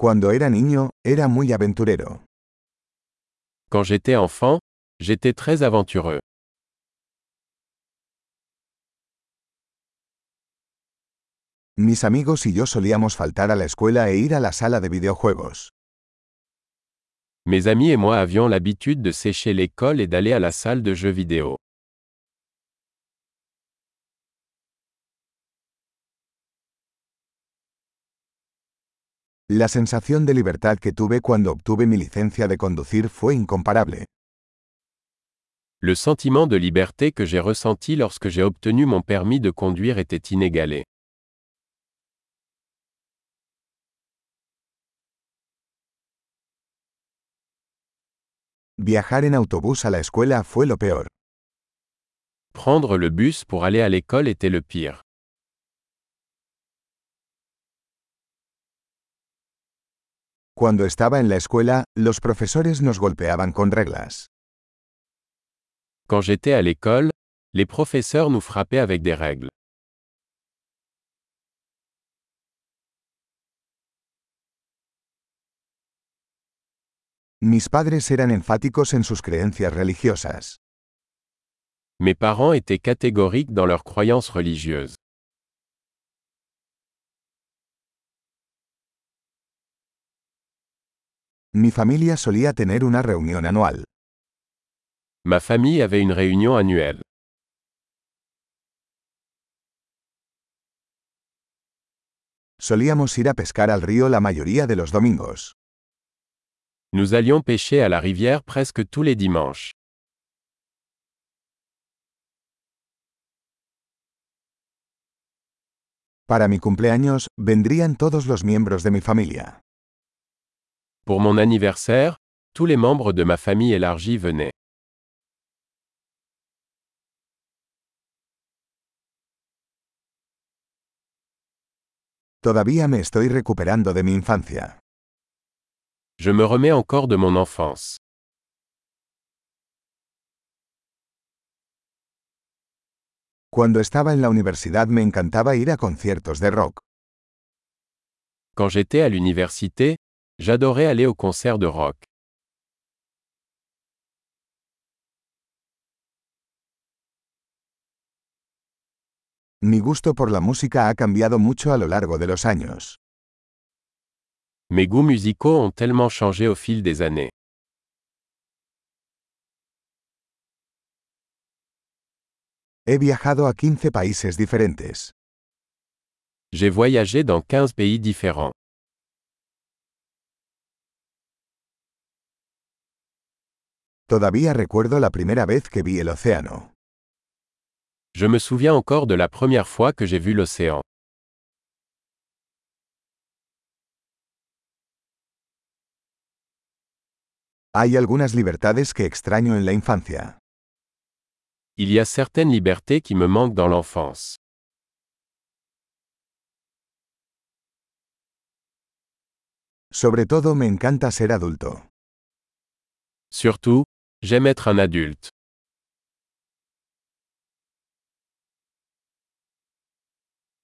Cuando era niño, era muy aventurero. Quand j'étais enfant, j'étais très aventureux. Mis amigos y yo solíamos faltar a la escuela e ir a la sala de videojuegos. Mes amis et moi avions l'habitude de sécher l'école et d'aller à la salle de jeux vidéo. La sensación de libertad que tuve cuando obtuve mi licencia de conducir fue incomparable. Le sentiment de liberté que j'ai ressenti lorsque j'ai obtenu mon permis de conduire était inégalé. Viajar en autobús a la escuela fue lo peor. Prendre le bus pour aller à l'école était le pire. Cuando estaba en la escuela, los profesores nos golpeaban con reglas. Quand j'étais à l'école, les professeurs nous frappaient avec des règles. Mis padres eran enfáticos en sus creencias religiosas. Mes parents étaient catégoriques dans leurs croyances religieuses. Mi familia solía tener una reunión anual. Ma famille avait une réunion annuelle. Solíamos ir a pescar al río la mayoría de los domingos. Nous allions pêcher à la rivière presque tous les dimanches. Para mi cumpleaños, vendrían todos los miembros de mi familia. Pour mon anniversaire, tous les membres de ma famille élargie venaient. Todavía me estoy recuperando de mi infancia. Je me remets encore de mon enfance. Cuando estaba en la universidad me encantaba ir a conciertos de rock. Quand j'étais à l'université, j'adorais aller aux concerts de rock. Mi gusto por la música ha cambiado mucho a lo largo de los años. Mes goûts musicaux ont tellement changé au fil des années. He viajado a 15 países diferentes. J'ai voyagé dans 15 pays différents. Todavía recuerdo la primera vez que vi el océano. Je me souviens encore de la première fois que j'ai vu l'océan. Hay algunas libertades que extraño en la infancia. Il y a certaines libertés qui me manquent dans l'enfance. Sobre todo me encanta ser adulto. Surtout, j'aime être un adulte.